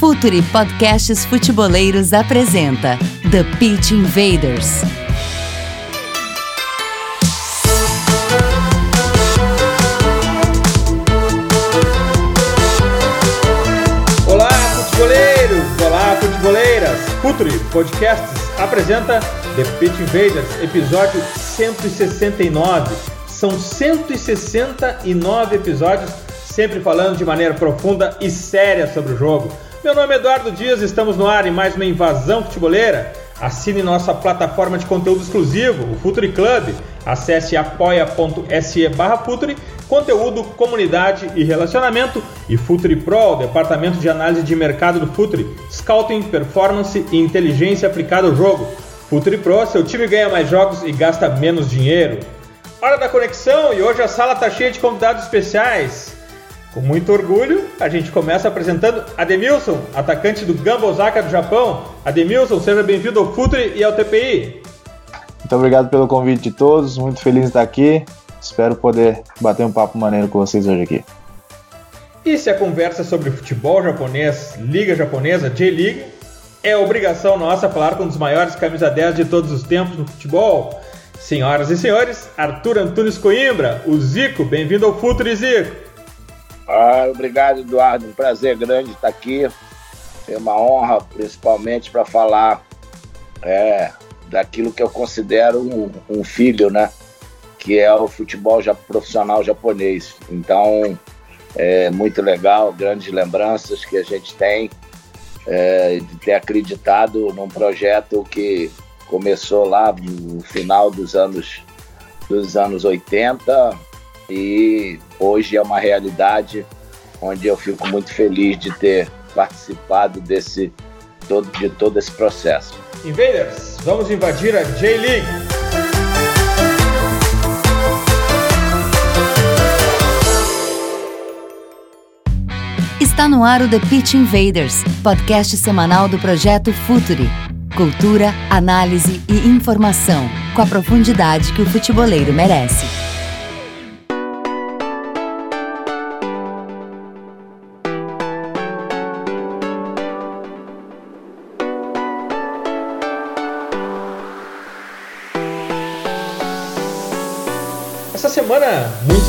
Futuri Podcasts Futeboleiros apresenta The Pitch Invaders. Olá, futeboleiros! Olá, futeboleiras! Futuri Podcasts apresenta The Pitch Invaders, episódio 169. São 169 episódios, sempre falando de maneira profunda e séria sobre o jogo. Meu nome é Eduardo Dias, estamos no ar em mais uma invasão futeboleira. Assine nossa plataforma de conteúdo exclusivo, o Futuri Club. Acesse apoia.se barra Futuri, conteúdo, comunidade e relacionamento. E Futuri Pro, o departamento de análise de mercado do Futuri, scouting, performance e inteligência aplicada ao jogo. Futuri Pro, seu time ganha mais jogos e gasta menos dinheiro. Hora da conexão e hoje a sala está cheia de convidados especiais. Com muito orgulho, a gente começa apresentando Ademilson, atacante do Gamba Osaka do Japão. Ademilson, seja bem-vindo ao Futuri e ao TPI. Muito obrigado pelo convite de todos, muito feliz de estar aqui. Espero poder bater um papo maneiro com vocês hoje aqui. E se a conversa sobre futebol japonês, liga japonesa, J-League, é obrigação nossa falar com um dos maiores camisa 10 de todos os tempos no futebol. Senhoras e senhores, Arthur Antunes Coimbra, o Zico, bem-vindo ao Futuri Zico. Ah, obrigado, Eduardo. Um prazer grande estar aqui. É uma honra, principalmente, para falar é, daquilo que eu considero um, um, filho, né? Que é o futebol já, profissional japonês. Então, é muito legal, grandes lembranças que a gente tem é, de ter acreditado num projeto que começou lá no final dos anos dos anos 80 e hoje é uma realidade onde eu fico muito feliz de ter participado desse todo, de todo esse processo. Invaders, vamos invadir a J-League. Está no ar o The Pitch Invaders, podcast semanal do projeto Futuri. Cultura, análise e informação, com a profundidade que o futeboleiro merece.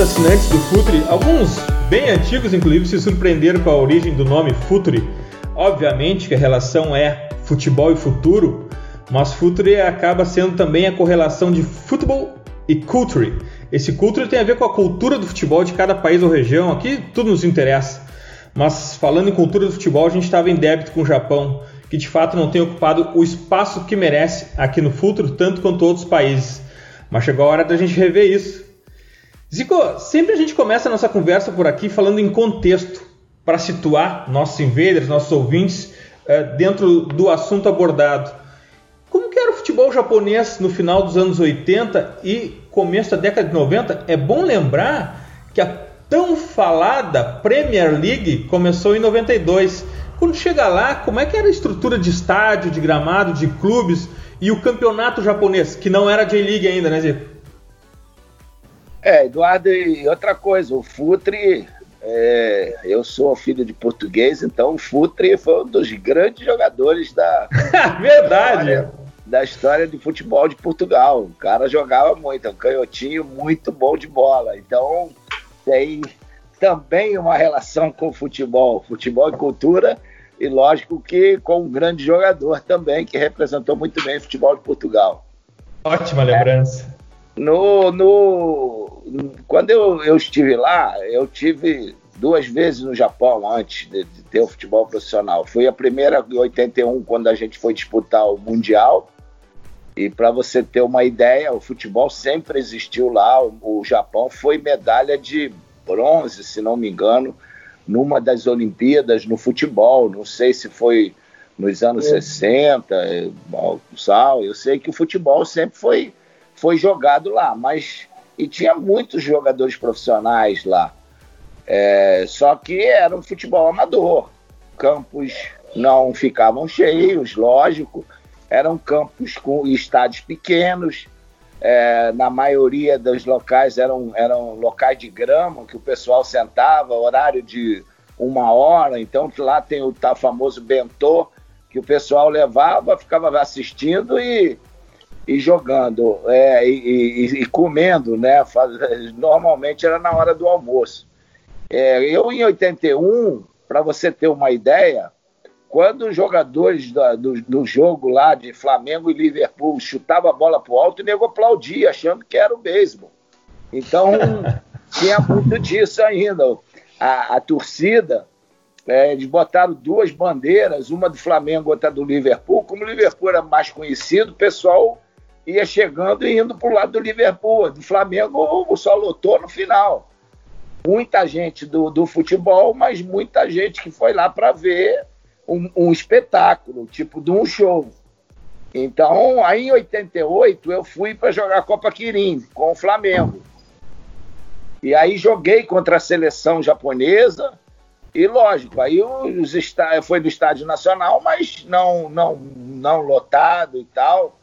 Assinantes do Futuri, alguns bem antigos inclusive, se surpreenderam com a origem do nome Futuri. Obviamente que a relação é futebol e futuro, mas Futuri acaba sendo também a correlação de futebol e culture. Esse culture tem a ver com a cultura do futebol de cada país ou região, aqui tudo nos interessa. Mas falando em cultura do futebol, a gente estava em débito com o Japão, que de fato não tem ocupado o espaço que merece aqui no futuro, tanto quanto outros países. Mas chegou a hora da gente rever isso. Zico, sempre a gente começa a nossa conversa por aqui falando em contexto, para situar nossos invaders, nossos ouvintes, uh, dentro do assunto abordado. Como que era o futebol japonês no final dos anos 80 e começo da década de 90? É bom lembrar que a tão falada Premier League começou em 92. Quando chega lá, como é que era a estrutura de estádio, de gramado, de clubes e o campeonato japonês, que não era J-League ainda, né, Zico? É, Eduardo, e outra coisa, o Futre, é, eu sou filho de português, então o Futre foi um dos grandes jogadores da. Verdade! História, da história de futebol de Portugal. O cara jogava muito, é um canhotinho muito bom de bola. Então tem também uma relação com o futebol, futebol e cultura, e lógico que com um grande jogador também, que representou muito bem o futebol de Portugal. Ótima lembrança. No, no, quando eu, eu estive lá, eu tive duas vezes no Japão antes de, de, ter o futebol profissional. Foi a primeira em 81, quando a gente foi disputar o Mundial. E para você ter uma ideia, o futebol sempre existiu lá. O, o, Japão foi medalha de bronze, se não me engano, numa das Olimpíadas no futebol. Não sei se foi nos anos é. 60, sal. Eu sei que o futebol sempre foi foi jogado lá, mas e tinha muitos jogadores profissionais lá. É, só que era um futebol amador. Campos não ficavam cheios, lógico. Eram campos com estádios pequenos. É, na maioria dos locais eram, eram locais de grama que o pessoal sentava, horário de uma hora. Então lá tem o tá, famoso bentô que o pessoal levava, ficava assistindo e, e jogando é, e, e, e, comendo, né? Normalmente era na hora do almoço. É, eu em 81, para você ter uma ideia, quando os jogadores do, do, do, jogo lá de Flamengo e Liverpool chutavam a bola pro alto, o nego aplaudia, achando que era o beisebol. Então, tinha muito disso ainda. A, a torcida, é, eles botaram duas bandeiras, uma do Flamengo e outra do Liverpool. Como o Liverpool era mais conhecido, o pessoal ia chegando e indo para o lado do Liverpool. Do Flamengo só lotou no final. Muita gente do, do futebol, mas muita gente que foi lá para ver um, um espetáculo, tipo de um show. Então, aí em 88, eu fui para jogar Copa Kirin com o Flamengo. E aí joguei contra a seleção japonesa. E lógico, aí os foi do Estádio Nacional, mas não, não, não lotado e tal.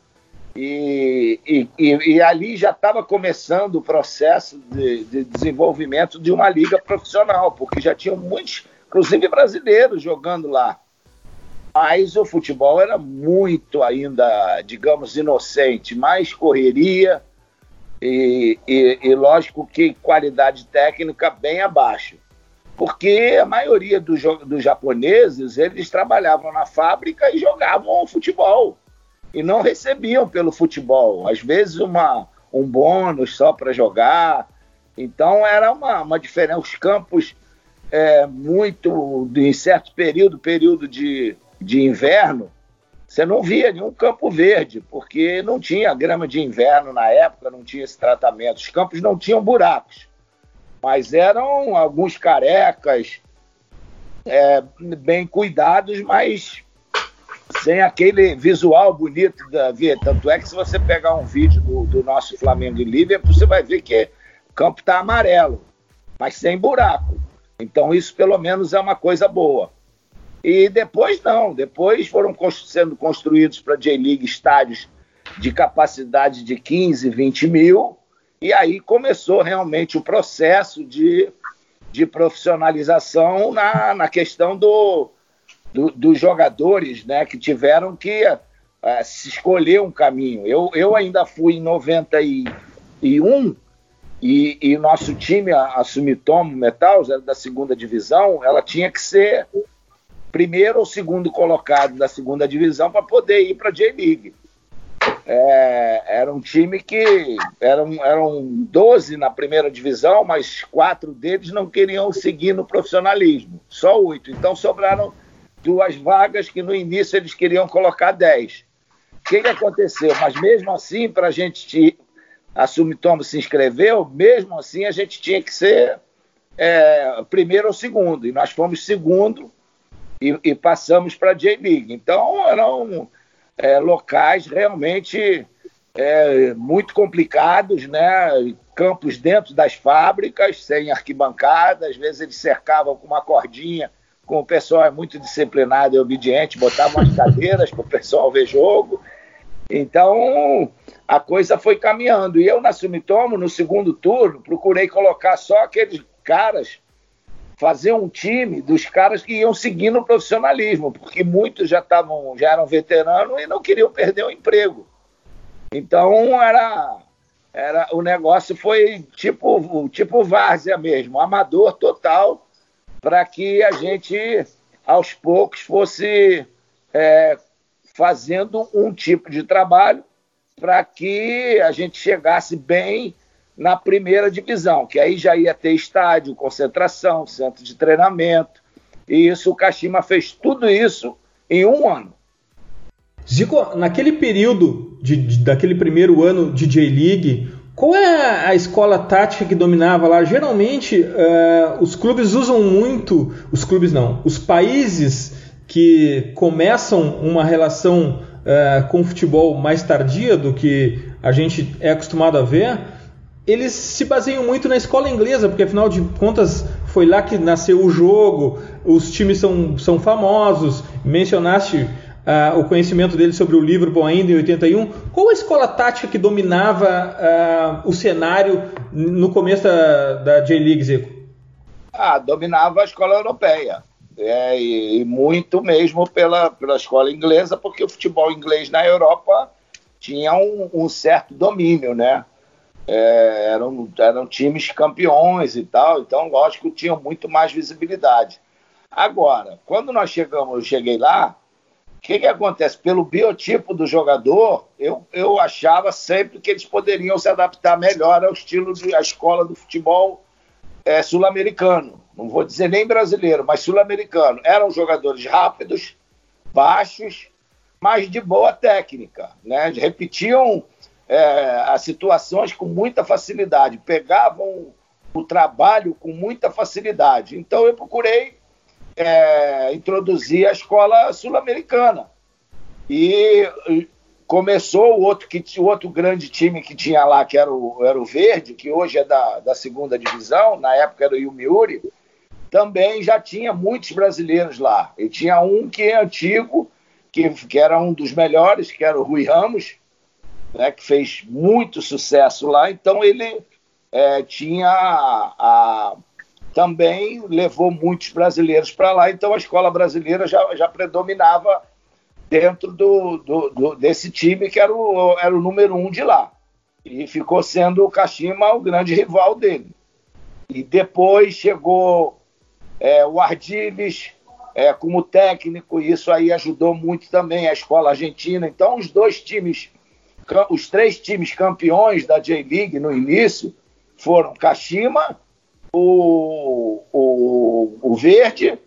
E, e, e ali já estava começando o processo de, de, desenvolvimento de uma liga profissional, porque já tinham muitos, inclusive brasileiros, jogando lá mas o futebol era muito ainda, digamos, inocente, mais correria e, e, lógico que qualidade técnica bem abaixo. Porque a maioria dos, dos japoneses, eles trabalhavam na fábrica e jogavam futebol. E não recebiam pelo futebol. Às vezes uma, um bônus só para jogar. Então era uma, uma diferença. Os campos, é, muito, em certo período, período de de inverno, você não via nenhum campo verde, porque não tinha grama de inverno na época, não tinha esse tratamento. Os campos não tinham buracos, mas eram alguns carecas, é, bem cuidados, mas sem aquele visual bonito da vida. Tanto é que se você pegar um vídeo do, do nosso Flamengo e Liverpool, você vai ver que o campo está amarelo, mas sem buraco. Então isso pelo menos é uma coisa boa. E depois não, depois foram sendo construídos para J-League estádios de capacidade de 15, 20 mil, e aí começou realmente o processo de, de profissionalização na, na questão do, do, dos jogadores né, que tiveram que uh, escolher um caminho. Eu, eu ainda fui em 91 e, e nosso time, a, a Sumitomo Metal, da segunda divisão, ela tinha que ser primeiro ou segundo colocado da segunda divisão para poder ir para a J-League. É, era um time que eram, eram 12 na primeira divisão, mas quatro deles não queriam seguir no profissionalismo, só oito. Então sobraram duas vagas que no início eles queriam colocar 10. O que, que aconteceu? Mas mesmo assim, para a gente assumir Tomo se inscreveu, mesmo assim a gente tinha que ser é, primeiro ou segundo. E nós fomos segundo e, e passamos para a J-League. Então, eram é, locais realmente é, muito complicados, né? campos dentro das fábricas, sem arquibancada, às vezes eles cercavam com uma cordinha, como o pessoal é muito disciplinado e obediente, botavam as cadeiras para o pessoal ver jogo. Então, a coisa foi caminhando. E eu, na Sumitomo, no segundo turno, procurei colocar só aqueles caras fazer um time dos caras que iam seguir no profissionalismo, porque muitos já estavam, já eram veteranos e não queriam perder o emprego. Então era era o negócio foi tipo tipo várzea mesmo, amador total, para que a gente aos poucos fosse é, fazendo um tipo de trabalho para que a gente chegasse bem na primeira divisão, que aí já ia ter estádio, concentração, centro de treinamento. E isso, o Kashima fez tudo isso em um ano. Zico, naquele período de, de, daquele primeiro ano de J-League, qual é a escola tática que dominava lá? Geralmente, uh, os clubes usam muito, os clubes não, os países que começam uma relação uh, com o futebol mais tardia do que a gente é acostumado a ver, eles se baseiam muito na escola inglesa, porque afinal de contas foi lá que nasceu o jogo, os times são, são famosos. Mencionaste uh, o conhecimento dele sobre o Liverpool ainda em 81. Qual a escola tática que dominava uh, o cenário no começo da, da J-League, Zico? Ah, dominava a escola europeia. É, e, e, muito mesmo pela, pela escola inglesa, porque o futebol inglês na Europa tinha um, um certo domínio, né? É, eram, eram times campeões e tal, então, lógico, tinham muito mais visibilidade. Agora, quando nós chegamos, eu cheguei lá, o que, que acontece? Pelo biotipo do jogador, eu, eu achava sempre que eles poderiam se adaptar melhor ao estilo da escola do futebol é, sul-americano. Não vou dizer nem brasileiro, mas sul-americano. Eram jogadores rápidos, baixos, mas de boa técnica. Né? Repetiam é, as situações com muita facilidade, pegavam o trabalho com muita facilidade. Então eu procurei é, introduzir a escola sul-americana. E começou o outro, que, o outro grande time que tinha lá, que era o, era o Verde, que hoje é da, da segunda divisão, na época era o Yumiuri, também já tinha muitos brasileiros lá. E tinha um que é antigo, que, que era um dos melhores, que era o Rui Ramos, né, que fez muito sucesso lá. Então ele é, tinha a, a também levou muitos brasileiros para lá, então a escola brasileira já, já predominava dentro do, do, do, desse time que era o, era o número um de lá. E ficou sendo o Kashima o grande rival dele. E depois chegou é, o Ardiles é, como técnico, e isso aí ajudou muito também a escola argentina. Então, os dois times, os três times campeões da J-League no início foram Kashima o, o, o Verde,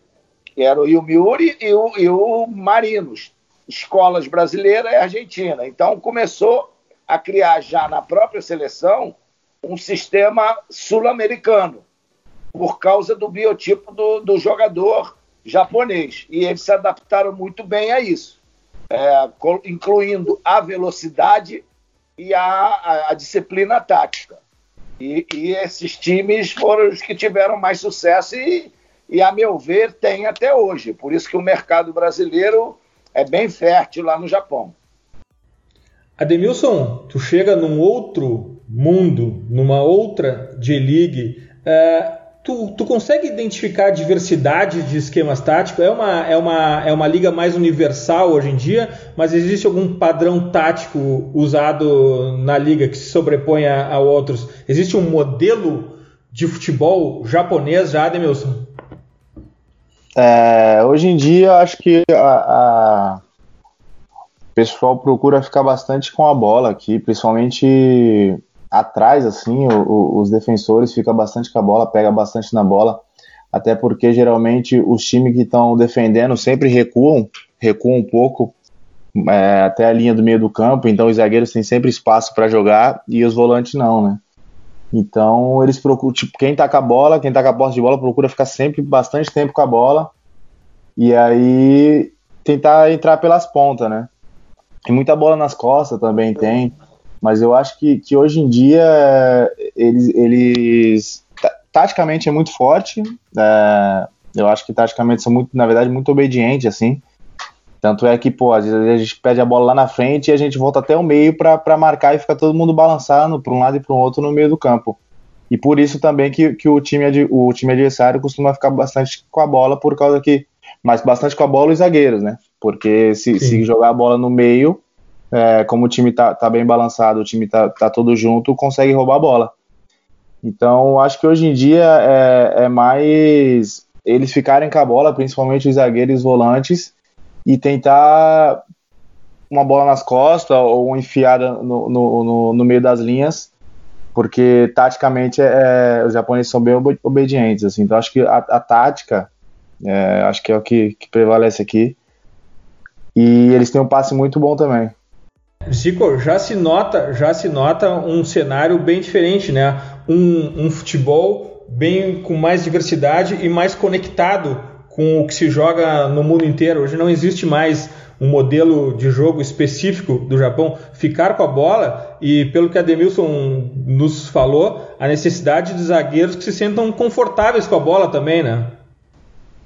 que era o Yomiuri, e o, e o Marinos, escolas brasileira e argentina. Então começou a criar já na própria seleção um sistema sul-americano, por causa do biotipo do, do, jogador japonês. E eles se adaptaram muito bem a isso, é, incluindo a velocidade e a, a, a disciplina tática. E, e, esses times foram os que tiveram mais sucesso e, e, a meu ver, tem até hoje. Por isso que o mercado brasileiro é bem fértil lá no Japão. Ademilson, tu chega num outro mundo, numa outra J-League. É, Tu, tu consegue identificar a diversidade de esquemas táticos? É uma, é, uma, é uma liga mais universal hoje em dia, mas existe algum padrão tático usado na liga que se sobrepõe a, a outros? Existe um modelo de futebol japonês já, Ademilson? É, hoje em dia, acho que a, a, o pessoal procura ficar bastante com a bola aqui, principalmente atrás, assim, o, o, os defensores fica bastante com a bola, pega bastante na bola, até porque geralmente os times que estão defendendo sempre recuam, recuam um pouco é, até a linha do meio do campo, então os zagueiros têm sempre espaço para jogar e os volantes não, né? Então eles procuram, tipo, quem tá com a bola, quem tá com a posse de bola, procura ficar sempre bastante tempo com a bola e aí tentar entrar pelas pontas, né? Tem muita bola nas costas também tem mas eu acho que, que hoje em dia eles, eles taticamente é muito forte. É, eu acho que taticamente são muito, na verdade, muito obedientes, assim. Tanto é que, pô, às vezes a gente pede a bola lá na frente e a gente volta até o meio para marcar e fica todo mundo balançando para um lado e para o outro no meio do campo. E por isso também que, que o, time, o time adversário costuma ficar bastante com a bola, por causa que. Mas bastante com a bola os zagueiros, né? Porque se, se jogar a bola no meio, é, como o time tá, tá, bem balançado, o time tá, tá todo junto, consegue roubar a bola. Então, acho que hoje em dia é, é mais eles ficarem com a bola, principalmente os zagueiros e os volantes, e tentar uma bola nas costas ou enfiada no, no, no, no meio das linhas, porque taticamente é, é os japoneses são bem obedientes. Assim, então, acho que a, a tática é, acho que é o que, que prevalece aqui. E eles têm um passe muito bom também. Zico, já se nota, já se nota um cenário bem diferente, né? Um, um futebol bem com mais diversidade e mais conectado com o que se joga no mundo inteiro. Hoje não existe mais um modelo de jogo específico do Japão. Ficar com a bola e, pelo que a Demilson nos falou, a necessidade de zagueiros que se sentam confortáveis com a bola também, né?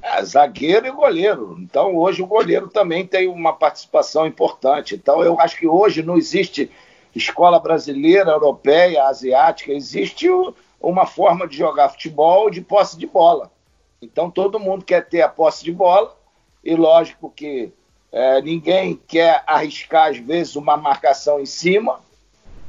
É, zagueiro e goleiro. Então, hoje o goleiro também tem uma participação importante. Então, eu acho que hoje não existe escola brasileira, europeia, asiática, existe uma forma de jogar futebol de posse de bola. Então todo mundo quer ter a posse de bola, e lógico que é, ninguém quer arriscar, às vezes, uma marcação em cima.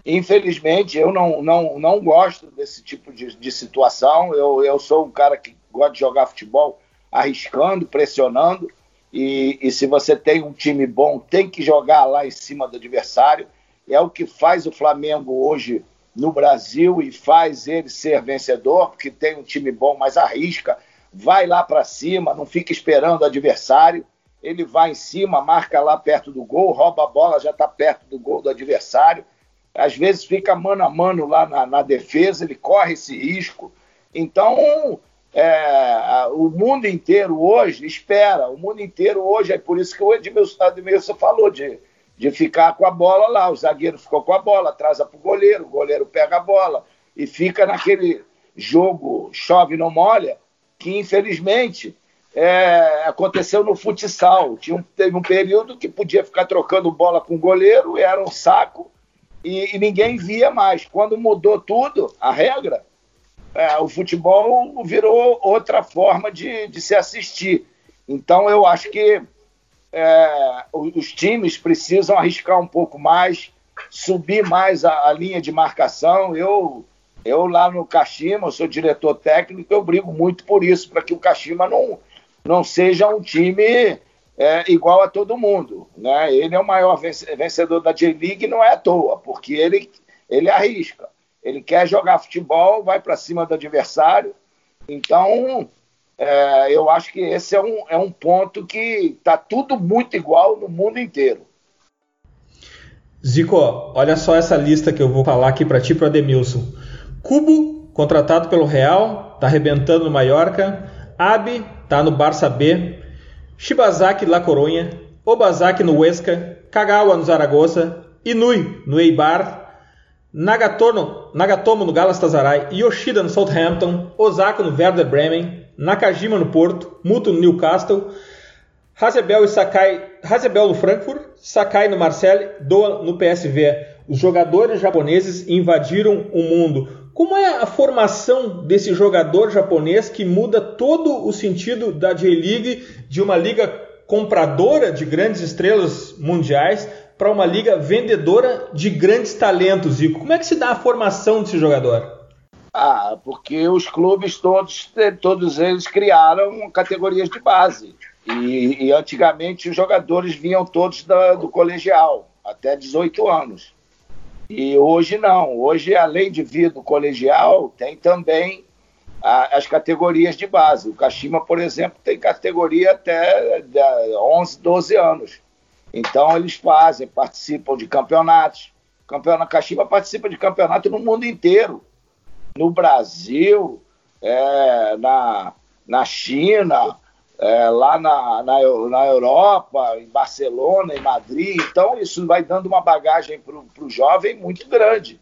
Infelizmente, eu não, não, não gosto desse tipo de, de situação. Eu, eu sou um cara que gosta de jogar futebol arriscando, pressionando. E, e, se você tem um time bom, tem que jogar lá em cima do adversário. É o que faz o Flamengo hoje no Brasil e faz ele ser vencedor, porque tem um time bom, mas arrisca, vai lá para cima, não fica esperando o adversário. Ele vai em cima, marca lá perto do gol, rouba a bola, já está perto do gol do adversário. Às vezes fica mano a mano lá na, na defesa, ele corre esse risco. Então, é, o mundo inteiro hoje espera, o mundo inteiro hoje, é por isso que o Edmilson, Edmilson falou de, de ficar com a bola lá, o zagueiro ficou com a bola, atrasa para o goleiro, o goleiro pega a bola e fica naquele jogo chove não molha, que infelizmente é, aconteceu no futsal. Tinha teve um período que podia ficar trocando bola com o goleiro, era um saco, e, e ninguém via mais. Quando mudou tudo, a regra, é, o futebol virou outra forma de, de se assistir. Então, eu acho que é, os times precisam arriscar um pouco mais, subir mais a, a, linha de marcação. Eu, eu lá no Kashima, eu sou diretor técnico, eu brigo muito por isso, para que o Kashima não, não seja um time é, igual a todo mundo. Né? Ele é o maior vencedor da J-League, não é à toa, porque ele, ele arrisca. Ele quer jogar futebol, vai para cima do adversário. Então, é, eu acho que esse é um, é um ponto que está tudo muito igual no mundo inteiro. Zico, olha só essa lista que eu vou falar aqui para ti para Ademilson. Cubo, contratado pelo Real, tá arrebentando no Mallorca. Abe, tá no Barça B. Shibazaki La Coronha. Obazaki no Huesca. Kagawa no Zaragoza. Inui no Eibar. Nagatomo, Nagatomo no Galatasaray, Yoshida no Southampton, Osaka no Werder Bremen, Nakajima no Porto, Muto no Newcastle, Hazebel e Sakai, Hazebel no Frankfurt, Sakai no Marseille, Doa no PSV. Os jogadores japoneses invadiram o mundo. Como é a formação desse jogador japonês que muda todo o sentido da J-League de uma liga compradora de grandes estrelas mundiais para uma liga vendedora de grandes talentos, Zico. Como é que se dá a formação desse jogador? Ah, porque os clubes todos, todos eles criaram categorias de base. E, e antigamente os jogadores vinham todos da, do colegial, até 18 anos. E hoje não. Hoje, além de vir do colegial, tem também a, as categorias de base. O Kashima, por exemplo, tem categoria até 11, 12 anos. Então eles fazem, participam de campeonatos. Campeonato Caxiba participa de campeonato no mundo inteiro. No Brasil, é, na, na China, é, lá na, na, na, Europa, em Barcelona, em Madrid. Então, isso vai dando uma bagagem para o jovem muito grande.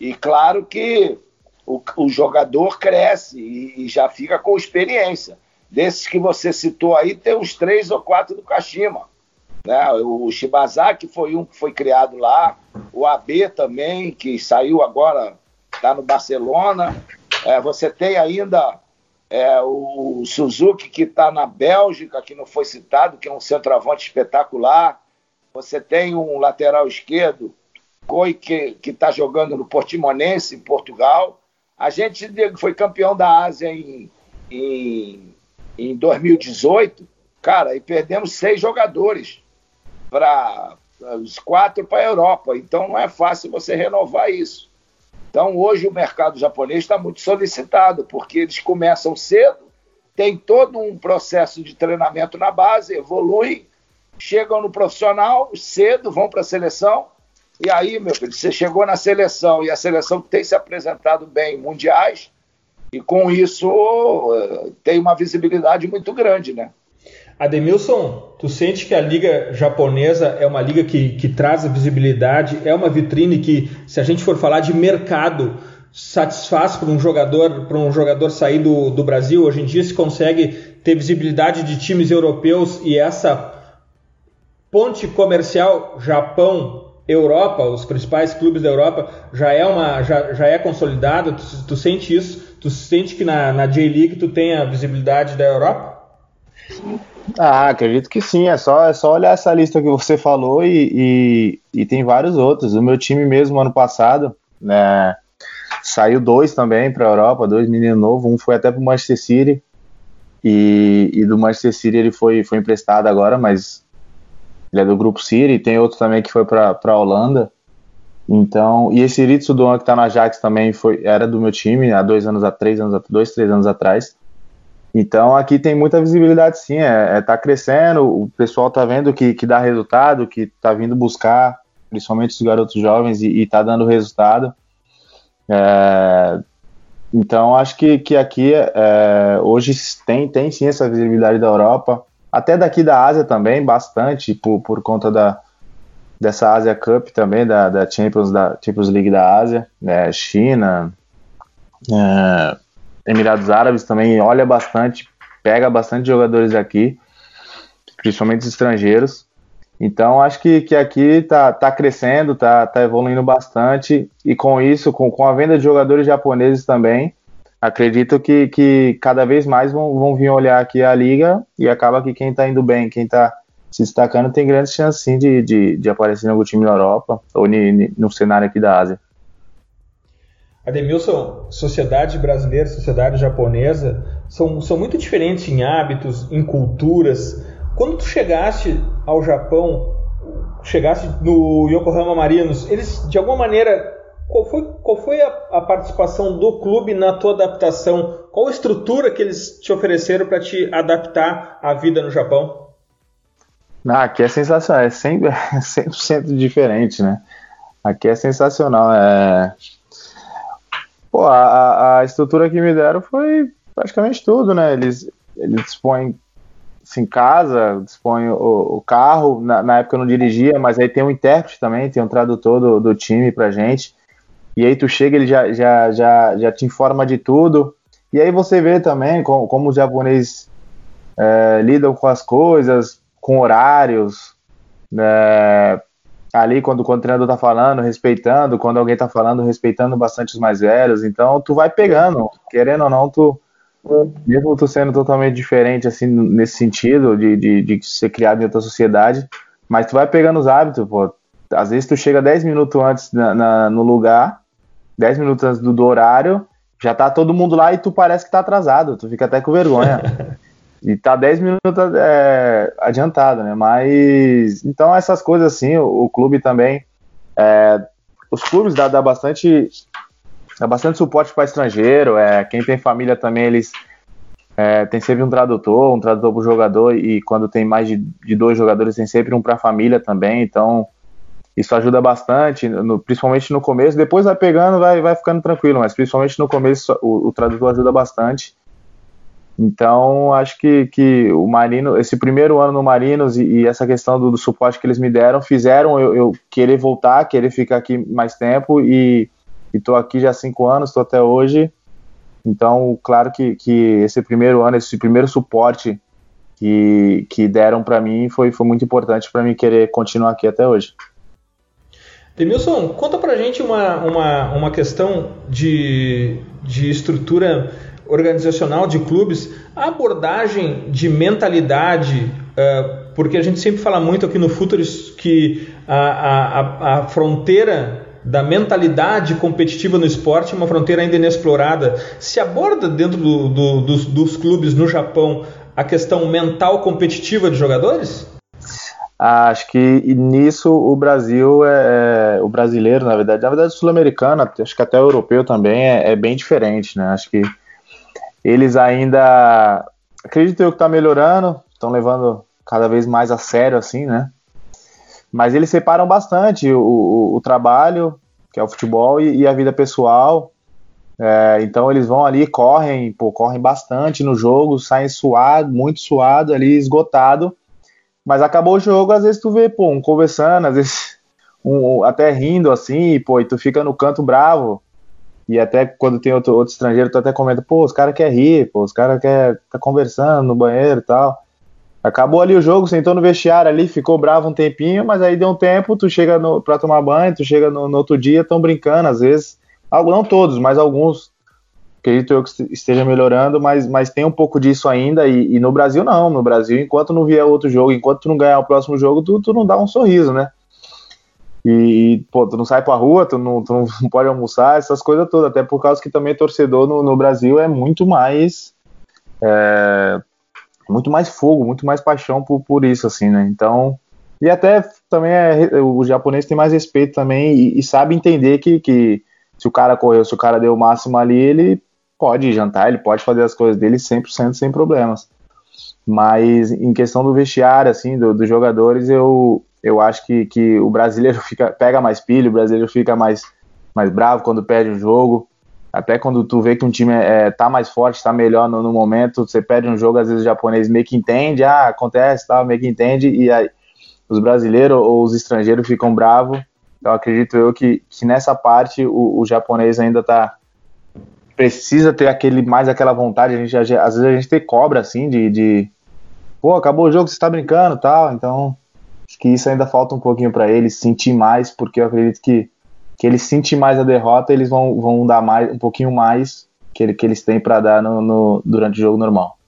E claro que o, o jogador cresce e, e, já fica com experiência. Desses que você citou aí, tem uns três ou quatro do Kashima. Né? O Shibazaki foi um que foi criado lá, o AB também, que saiu agora, está no Barcelona. É, você tem ainda é, o Suzuki, que está na Bélgica, que não foi citado, que é um centroavante espetacular. Você tem um lateral esquerdo, Coi, que está jogando no Portimonense, em Portugal. A gente foi campeão da Ásia em, em, em 2018, cara, e perdemos seis jogadores para os quatro para a Europa. Então não é fácil você renovar isso. Então hoje o mercado japonês está muito solicitado, porque eles começam cedo, tem todo um processo de treinamento na base, evoluem, chegam no profissional cedo, vão para a seleção. E aí, meu filho, você chegou na seleção e a seleção tem se apresentado bem em mundiais, e com isso eh, tem uma visibilidade muito grande, né? Ademilson, tu sente que a liga japonesa é uma liga que, que traz visibilidade, é uma vitrine que, se a gente for falar de mercado, satisfaz para um jogador para um jogador sair do, do Brasil. Hoje em dia se consegue ter visibilidade de times europeus e essa ponte comercial Japão Europa, os principais clubes da Europa já é uma já, já é consolidado. Tu, tu sente isso? tu sente que na, na J-League tu tem a visibilidade da Europa? Ah, acredito que sim. É só, é só olhar essa lista que você falou e, e, e tem vários outros. O meu time mesmo, ano passado, né, saiu dois também para a Europa, dois meninos novos. Um foi até para o Manchester City e, e, do Manchester City ele foi, foi emprestado agora, mas ele é do Grupo City. Tem outro também que foi para a Holanda. Então, e esse Ritsu Doan que está na Ajax também foi, era do meu time há dois anos, há três anos, dois, três anos atrás. Então aqui tem muita visibilidade sim, é, é tá crescendo, o pessoal tá vendo que, que dá resultado, que tá vindo buscar, principalmente os garotos jovens, e, e tá dando resultado. É, então acho que, que aqui é, hoje tem, tem sim essa visibilidade da Europa, até daqui da Ásia também, bastante, por, por conta da, dessa Asia Cup também, da, da, Champions, da Champions League da Ásia, né, China, é, Emirados Árabes também olha bastante, pega bastante jogadores aqui, principalmente estrangeiros. Então acho que, que aqui tá, tá crescendo, tá, tá evoluindo bastante, e com isso, com, com a venda de jogadores japoneses também, acredito que, que cada vez mais vão, vão vir olhar aqui a liga e acaba que quem está indo bem, quem está se destacando, tem grandes chances sim de, de, de aparecer em algum time na Europa ou ni, no cenário aqui da Ásia. Ademilson, sociedade brasileira, sociedade japonesa são, são muito diferentes em hábitos, em culturas. Quando tu chegaste ao Japão, chegaste no Yokohama Marinos, eles de alguma maneira qual foi, qual foi a, a, participação do clube na tua adaptação? Qual a estrutura que eles te ofereceram para te adaptar à vida no Japão? Ah, aqui é sensacional, é 100%, 100 diferente, né? Aqui é sensacional. É... Pô, a, a estrutura que me deram foi praticamente tudo, né? Eles, eles dispõem assim, casa, dispõem o, o carro. Na, na, época eu não dirigia, mas aí tem um intérprete também, tem um tradutor do, do time pra gente. E aí tu chega, ele já, já, já, já te informa de tudo. E aí você vê também como, como os japoneses é, lidam com as coisas, com horários, né? Ali quando, quando o treinador tá falando, respeitando, quando alguém tá falando, respeitando bastante os mais velhos. Então tu vai pegando, querendo ou não, tu mesmo tu sendo totalmente diferente assim nesse sentido de, de, de ser criado em outra sociedade, mas tu vai pegando os hábitos, pô. Às vezes tu chega 10 minutos antes na, na, no lugar, 10 minutos antes do, do, horário, já tá todo mundo lá e tu parece que tá atrasado, tu fica até com vergonha. e tá 10 minutos é, adiantado, né? Mas então essas coisas assim, o, o clube também, é, os clubes dá, dá bastante dá bastante suporte para estrangeiro, é, quem tem família também eles é, tem sempre um tradutor, um tradutor para o jogador e quando tem mais de, de dois jogadores tem sempre um para a família também, então isso ajuda bastante, no, principalmente no começo. Depois vai pegando, vai, vai ficando tranquilo, mas principalmente no começo o, o tradutor ajuda bastante. Então, acho que, que o Marino, esse primeiro ano no Marinos e, e essa questão do, do, suporte que eles me deram, fizeram eu, eu, querer voltar, querer ficar aqui mais tempo e estou aqui já há cinco anos, estou até hoje. Então, claro que, que esse primeiro ano, esse primeiro suporte que, que deram para mim foi, foi muito importante para mim querer continuar aqui até hoje. Demilson, conta pra gente uma, uma, uma questão de, de estrutura organizacional de clubes, a abordagem de mentalidade, uh, porque a gente sempre fala muito aqui no Futuris que a, a, a fronteira da mentalidade competitiva no esporte é uma fronteira ainda inexplorada. Se aborda dentro do, do, dos, dos clubes no Japão a questão mental competitiva de jogadores? Acho que nisso o Brasil é, é o brasileiro, na verdade, na verdade, sul-americano, acho que até o europeu também é, é, bem diferente, né? Acho que eles ainda acredito eu que está melhorando, estão levando cada vez mais a sério assim, né? Mas eles separam bastante o, o, o trabalho, que é o futebol, e, e a vida pessoal. É, então eles vão ali, correm, pô, correm bastante no jogo, saem suado, muito suado ali, esgotado. Mas acabou o jogo, às vezes tu vê, pô, um conversando, às vezes um, até rindo assim, pô, e tu fica no canto bravo. E até quando tem outro, outro estrangeiro, tu até comenta, pô, os caras querem rir, pô, os caras querem tá conversando no banheiro e tal. Acabou ali o jogo, sentou no vestiário ali, ficou bravo um tempinho, mas aí deu um tempo, tu chega no, pra tomar banho, tu chega no, no outro dia, estão brincando, às vezes. Algo, não todos, mas alguns acredito eu que esteja melhorando, mas, mas tem um pouco disso ainda, e, e, no Brasil não, no Brasil, enquanto não vier outro jogo, enquanto tu não ganhar o próximo jogo, tu, tu não dá um sorriso, né? E, pô, tu não sai pra rua, tu não, tu não pode almoçar, essas coisas todas, até por causa que também torcedor no, no Brasil é muito mais é, muito mais fogo, muito mais paixão por, por isso, assim, né? Então, e até também é, o japonês tem mais respeito também e, e, sabe entender que, que se o cara correu, se o cara deu o máximo ali, ele pode jantar, ele pode fazer as coisas dele 100% sem problemas. Mas em questão do vestiário, assim, do, dos jogadores, eu, eu acho que, que o brasileiro fica, pega mais pilha, o brasileiro fica mais, mais bravo quando perde um jogo. Até quando tu vê que um time é, tá mais forte, tá melhor no, no, momento, você perde um jogo, às vezes o japonês meio que entende, ah, acontece, tal, meio que entende, e aí os brasileiros ou os estrangeiros ficam bravos. Então acredito eu que, que nessa parte o, o japonês ainda tá precisa ter aquele mais aquela vontade, a gente às vezes a gente tem cobra assim de, de pô, acabou o jogo, você tá brincando, tal, então acho que isso ainda falta um pouquinho para eles sentir mais, porque eu acredito que que eles sentem mais a derrota, eles vão, vão dar mais, um pouquinho mais que, que eles têm para dar no, no, durante o jogo normal.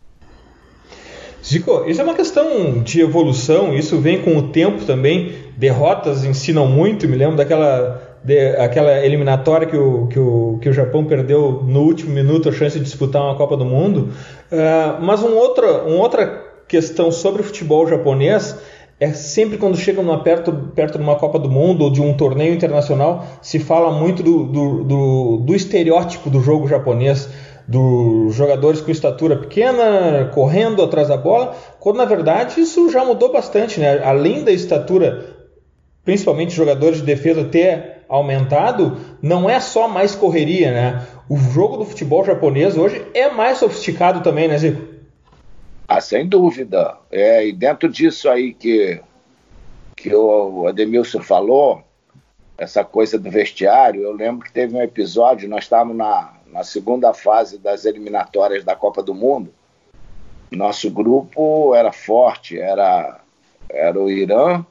Zico, isso é uma questão de evolução, isso vem com o tempo também. Derrotas ensinam muito, me lembro daquela de, aquela eliminatória que o, que, o, que o Japão perdeu no último minuto a chance de disputar uma Copa do Mundo. Uh, mas um outra, uma outra questão sobre o futebol japonês é sempre quando chega numa, perto, perto de uma Copa do Mundo ou de um torneio internacional, se fala muito do, do, do, do estereótipo do jogo japonês, dos jogadores com estatura pequena, correndo atrás da bola, quando na verdade isso já mudou bastante, né? Além da estatura, principalmente jogadores de defesa ter aumentado, não é só mais correria, né? O jogo do futebol japonês hoje é mais sofisticado também, né, Zico? Ah, sem dúvida. É, e dentro disso aí que, que o Ademilson falou, essa coisa do vestiário, eu lembro que teve um episódio, nós estávamos na, na segunda fase das eliminatórias da Copa do Mundo. Nosso grupo era forte, era, era o Irã,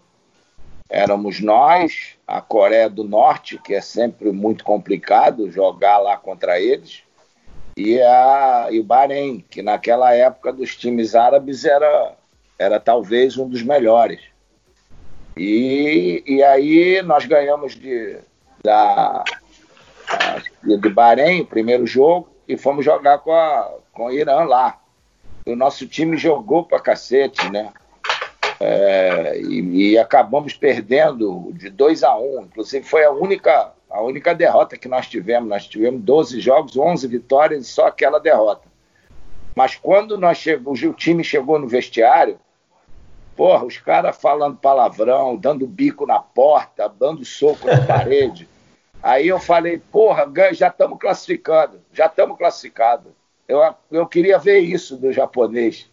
éramos nós, a Coreia do Norte, que é sempre muito complicado jogar lá contra eles, e, a, e o Bahrein, que naquela época dos times árabes era, era talvez um dos melhores. E, e aí nós ganhamos de, da, de Bahrein, o primeiro jogo, e fomos jogar com, a, com o Irã lá. O nosso time jogou pra cacete, né? É, e, e, acabamos perdendo de 2 a 1 um. Inclusive, foi a única a única derrota que nós tivemos, nós tivemos 12 jogos, 11 vitórias e só aquela derrota. Mas quando nós chegamos, o time chegou no vestiário, porra, os caras falando palavrão, dando bico na porta, dando soco na parede. Aí eu falei, porra, já estamos classificando, já estamos classificados. Eu, eu queria ver isso do japonês.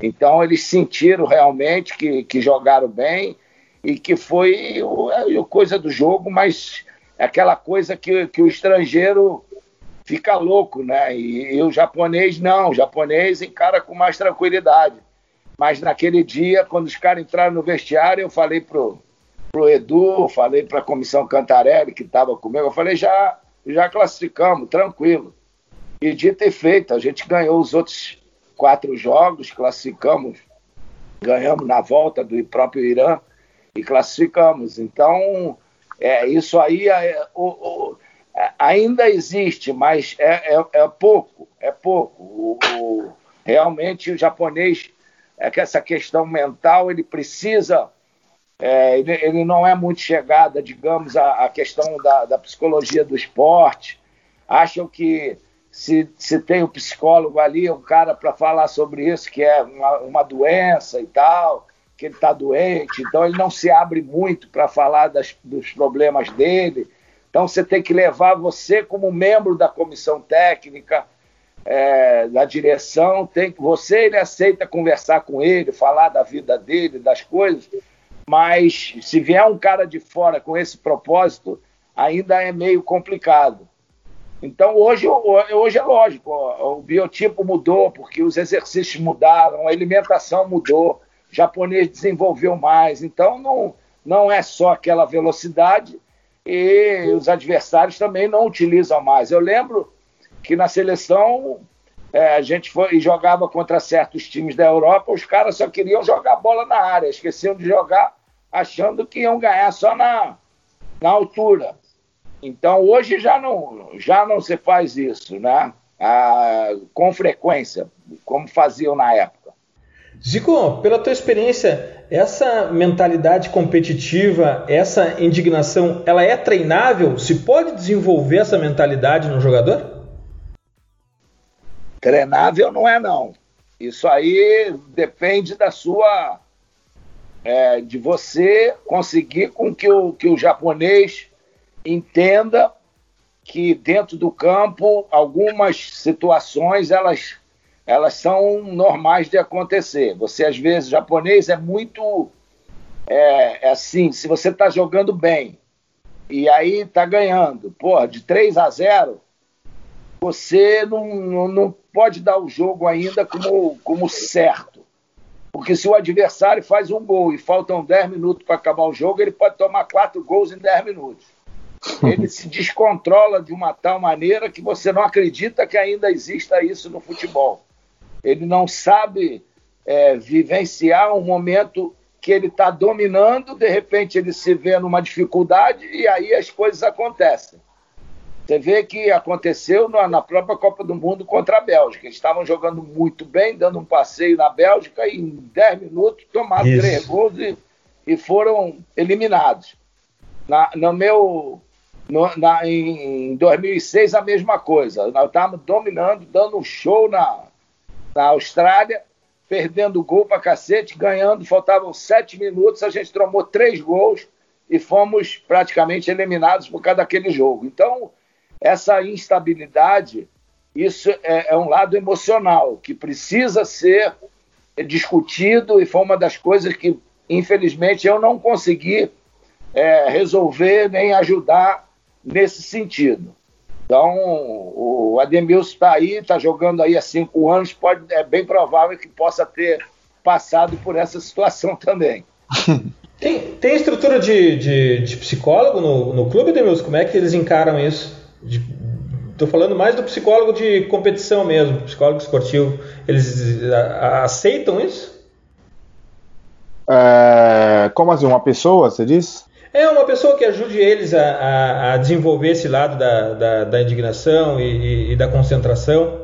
Então eles sentiram realmente que, que jogaram bem e que foi o, a coisa do jogo, mas é aquela coisa que, que o estrangeiro fica louco, né? E, e, o japonês não, o japonês encara com mais tranquilidade. Mas naquele dia, quando os caras entraram no vestiário, eu falei pro, pro Edu, falei para a comissão Cantarelli, que estava comigo, eu falei, já, já classificamos, tranquilo. E dito e feito, a gente ganhou os outros quatro jogos, classificamos, ganhamos na volta do próprio Irã e classificamos. Então, é, isso aí é, o, o, é, ainda existe, mas é, é, é pouco, é pouco. O, realmente o japonês, é que essa questão mental, ele precisa, é, ele, ele, não é muito chegada, digamos, à, à questão da, da, psicologia do esporte. Acham que se, se tem um psicólogo ali, um cara para falar sobre isso, que é uma, uma doença e tal, que ele está doente, então ele não se abre muito para falar das, dos problemas dele. Então você tem que levar você como membro da comissão técnica, é, da direção, tem você ele aceita conversar com ele, falar da vida dele, das coisas, mas se vier um cara de fora com esse propósito, ainda é meio complicado. Então hoje, hoje é lógico, o biotipo mudou porque os exercícios mudaram, a alimentação mudou, japonês desenvolveu mais. Então, não, não é só aquela velocidade e os adversários também não utilizam mais. Eu lembro que na seleção é, a gente foi jogava contra certos times da Europa, os caras só queriam jogar bola na área, esqueciam de jogar achando que iam ganhar só na, na altura. Então hoje já não, já não se faz isso, né? Ah, com frequência, como faziam na época. Zico, pela tua experiência, essa mentalidade competitiva, essa indignação, ela é treinável? Se pode desenvolver essa mentalidade no jogador? Treinável não é não. Isso aí depende da sua, é, de você conseguir com que o, que o japonês entenda que dentro do campo algumas situações elas elas são normais de acontecer. Você às vezes japonês é muito é, é assim, se você está jogando bem e aí está ganhando, porra, de 3 a 0, você não, não, não pode dar o jogo ainda como, como certo. Porque se o adversário faz um gol e faltam 10 minutos para acabar o jogo, ele pode tomar quatro gols em 10 minutos ele se descontrola de uma tal maneira que você não acredita que ainda exista isso no futebol. Ele não sabe é, vivenciar um momento que ele está dominando, de repente ele se vê numa dificuldade e aí as coisas acontecem. Você vê que aconteceu na própria Copa do Mundo contra a Bélgica. Eles estavam jogando muito bem, dando um passeio na Bélgica e em 10 minutos tomaram Isso. três gols e, e foram eliminados. Na, no meu no, na, em 2006, a mesma coisa. Nós estávamos dominando, dando um show na, na Austrália, perdendo gol para cacete, ganhando. Faltavam sete minutos, a gente tomou três gols e fomos praticamente eliminados por causa daquele jogo. Então, essa instabilidade, isso é, é um lado emocional que precisa ser discutido e foi uma das coisas que, infelizmente, eu não consegui é, resolver nem ajudar nesse sentido. Então, o Ademilson está aí, está jogando aí há cinco anos, pode, é bem provável que possa ter passado por essa situação também. Tem, tem estrutura de, de, de psicólogo no, no clube, Ademilson? Como é que eles encaram isso? Estou falando mais do psicólogo de competição mesmo, psicólogo esportivo. Eles a, a, aceitam isso? É, como assim? Uma pessoa, você diz? É uma pessoa que ajude eles a, a, a desenvolver esse lado da, da, da indignação e, e, e, da concentração.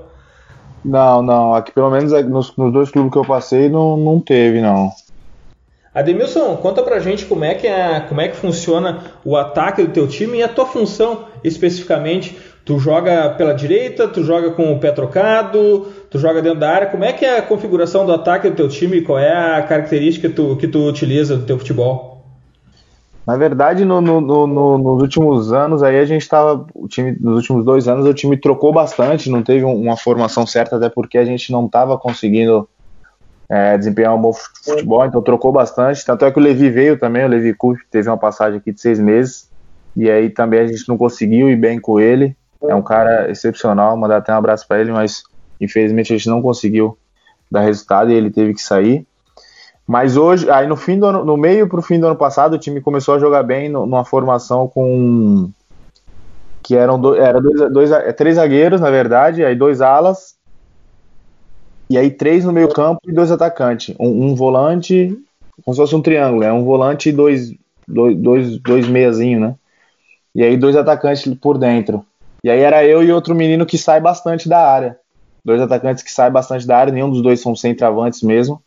Não, não. Aqui pelo menos nos, nos, dois clubes que eu passei não, não teve, não. Ademilson, conta pra gente como é, que é, como é que funciona o ataque do teu time e a tua função especificamente. Tu joga pela direita, tu joga com o pé trocado, tu joga dentro da área. Como é que é a configuração do ataque do teu time e qual é a característica que tu, que tu utiliza do teu futebol? Na verdade, no, no, no, nos últimos anos, aí a gente estava. O time, nos últimos dois anos, o time trocou bastante, não teve uma formação certa, até porque a gente não estava conseguindo é, desempenhar um bom futebol, então trocou bastante. Tanto é que o Levi veio também, o Levi Kuff teve uma passagem aqui de seis meses, e aí também a gente não conseguiu ir bem com ele. É um cara excepcional, mandar até um abraço para ele, mas infelizmente a gente não conseguiu dar resultado e ele teve que sair. Mas hoje, aí no fim do ano, no meio para o fim do ano passado, o time começou a jogar bem numa formação com que eram do, era dois, dois, é, três zagueiros, na verdade, aí dois alas, e aí três no meio campo e dois atacantes. Um, um volante, como se fosse um triângulo, é um volante e dois, dois, dois, dois meiazinho, né? E aí dois atacantes por dentro. E aí era eu e outro menino que sai bastante da área. Dois atacantes que saem bastante da área, nenhum dos dois são centravantes mesmo.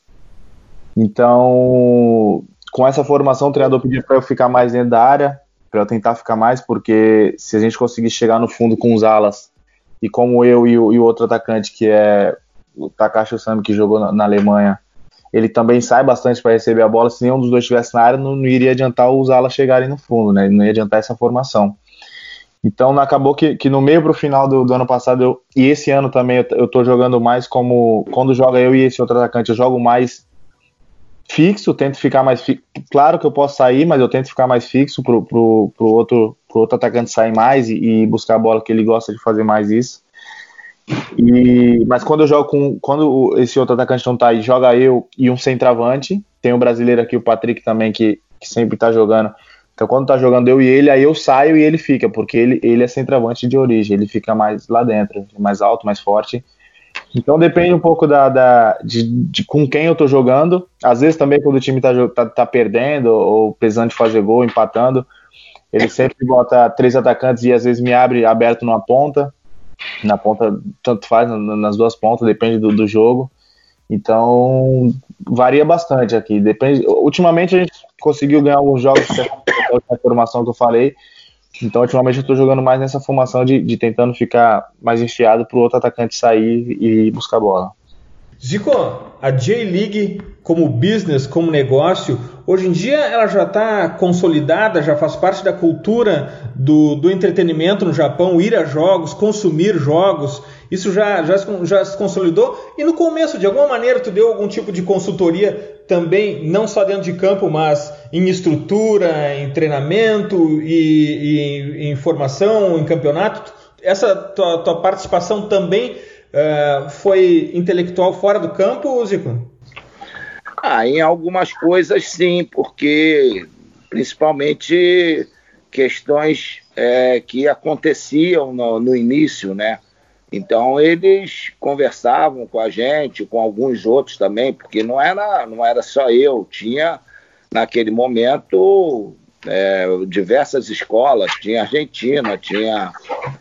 Então, com essa formação, o treinador pediu para eu ficar mais dentro da área, para eu tentar ficar mais, porque se a gente conseguir chegar no fundo com os alas, e como eu e o, e o outro atacante, que é o Takashi Osami, que jogou na, na Alemanha, ele também sai bastante para receber a bola. Se nenhum dos dois estivesse na área, não, não, iria adiantar os alas chegarem no fundo, né? Não ia adiantar essa formação. Então acabou que, que no meio para o final do, do, ano passado, eu, e esse ano também, eu, tô jogando mais como. Quando joga eu e esse outro atacante, eu jogo mais fixo, tento ficar mais fixo. Claro que eu posso sair, mas eu tento ficar mais fixo pro, pro, pro, outro, pro outro atacante sair mais e, e, buscar a bola que ele gosta de fazer mais isso. E, mas quando eu jogo com. Quando esse outro atacante não tá aí, joga eu e um centroavante. Tem o um brasileiro aqui, o Patrick também, que, que sempre tá jogando. Então quando tá jogando eu e ele, aí eu saio e ele fica, porque ele, ele é centroavante de origem, ele fica mais lá dentro, mais alto, mais forte. Então depende um pouco da, da de, de, com quem eu tô jogando. Às vezes também quando o time tá, tá, tá perdendo ou precisando de fazer gol, empatando, ele sempre bota três atacantes e às vezes me abre aberto numa ponta. Na ponta, tanto faz, nas duas pontas, depende do, do jogo. Então varia bastante aqui. Depende. Ultimamente a gente conseguiu ganhar alguns jogos com a formação que eu falei. Então, ultimamente eu estou jogando mais nessa formação de, de tentando ficar mais enfiado para o outro atacante sair e buscar bola. Zico, a J-League como business, como negócio, hoje em dia ela já está consolidada, já faz parte da cultura do, do entretenimento no Japão, ir a jogos, consumir jogos, isso já, já, já se consolidou? E no começo, de alguma maneira, tu deu algum tipo de consultoria também, não só dentro de campo, mas em estrutura, em treinamento e, e em formação, em campeonato? Essa tua, tua participação também Uh, foi intelectual fora do campo, Zico? Ah, em algumas coisas sim, porque principalmente questões é, que aconteciam no, no, início, né? Então eles conversavam com a gente, com alguns outros também, porque não era, não era só eu, tinha naquele momento é, diversas escolas, tinha argentina, tinha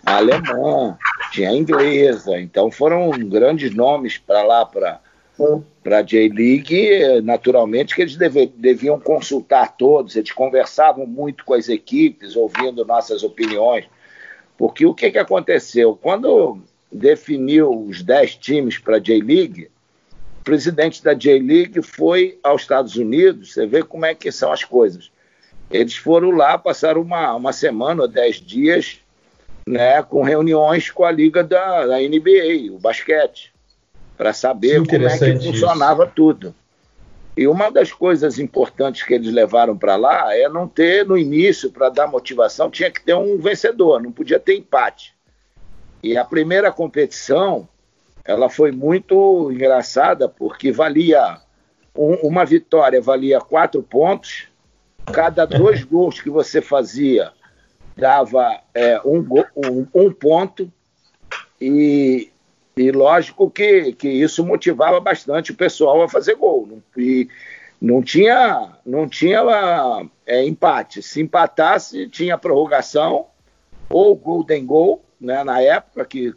alemã, tinha inglesa, então foram grandes nomes para lá, para para a J-League, naturalmente que eles deve, deviam consultar todos, eles conversavam muito com as equipes, ouvindo nossas opiniões, porque o que, que aconteceu? Quando definiu os 10 times para a J-League, o presidente da J-League foi aos Estados Unidos, você vê como é que são as coisas. Eles foram lá, passaram uma, uma semana ou dez dias né, com reuniões com a liga da, da NBA, o basquete, para saber como é que funcionava isso. tudo. E uma das coisas importantes que eles levaram para lá é não ter, no início, para dar motivação, tinha que ter um vencedor, não podia ter empate. E a primeira competição, ela foi muito engraçada, porque valia, um, uma vitória valia quatro pontos, cada dois gols que você fazia dava é, um, um, um, ponto e, e lógico que, que isso motivava bastante o pessoal a fazer gol. E não tinha, não tinha é, empate. Se empatasse, tinha prorrogação ou golden goal, né, na época que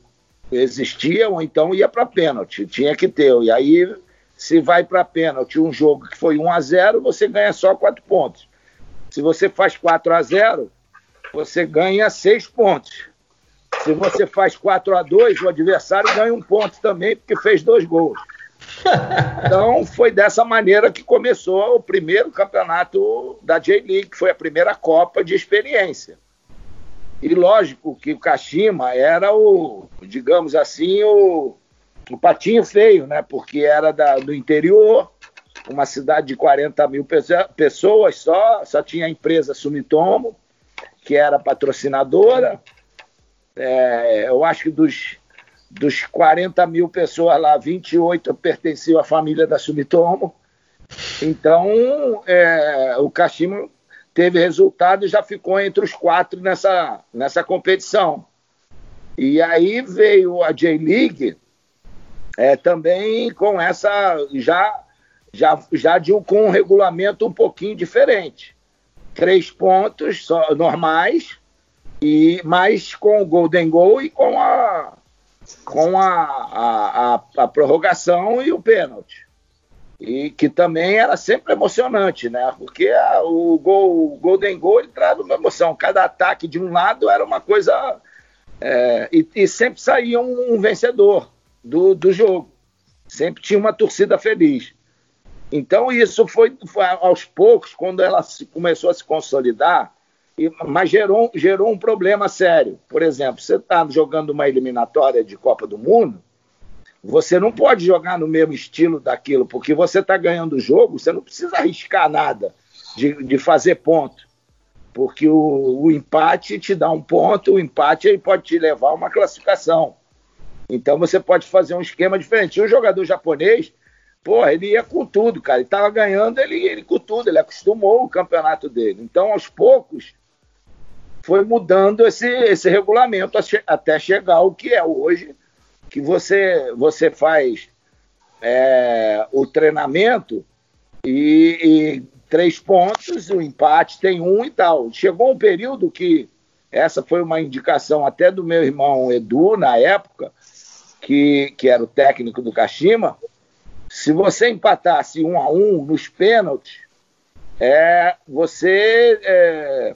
existia, ou então ia para pênalti. Tinha que ter. E aí, se vai para pênalti um jogo que foi 1 a 0 você ganha só quatro pontos. Se você faz 4 a 0 você ganha 6 pontos. Se você faz 4 a 2 o adversário ganha um ponto também, porque fez dois gols. Então, foi dessa maneira que começou o primeiro campeonato da J-League, que foi a primeira Copa de experiência. E lógico que o Kashima era o, digamos assim, o, o patinho feio, né? Porque era da, do interior, uma cidade de 40 mil pessoas só, só tinha a empresa Sumitomo, que era patrocinadora. É, eu acho que dos, dos 40 mil pessoas lá, 28 pertenciam à família da Sumitomo. Então, é, o Kashima teve resultado e já ficou entre os quatro nessa, nessa competição. E aí veio a J-League é, também com essa já já, já de com um regulamento um pouquinho diferente. Três pontos só, normais, e mais com o Golden Goal e com a, com a, a, a, a prorrogação e o pênalti. E que também era sempre emocionante, né? Porque a, o, gol, o Golden Goal ele traz uma emoção. Cada ataque de um lado era uma coisa. É, e, e, sempre saía um, um vencedor do, do jogo. Sempre tinha uma torcida feliz. Então, isso foi, foi aos poucos, quando ela se, começou a se consolidar, e, mas gerou, gerou um problema sério. Por exemplo, você está jogando uma eliminatória de Copa do Mundo, você não pode jogar no mesmo estilo daquilo, porque você está ganhando o jogo, você não precisa arriscar nada de, de fazer ponto. Porque o, o, empate te dá um ponto, o empate aí pode te levar a uma classificação. Então você pode fazer um esquema diferente. Um jogador japonês Porra, ele ia com tudo, cara. Ele tava ganhando, ele, ele com tudo, ele acostumou o campeonato dele. Então, aos poucos, foi mudando esse, esse regulamento até chegar ao que é hoje, que você, você faz é, o treinamento e, e, três pontos, o empate tem um e tal. Chegou um período que essa foi uma indicação até do meu irmão Edu, na época, que, que era o técnico do Kashima. Se você empatasse um a um nos pênaltis, é, você é,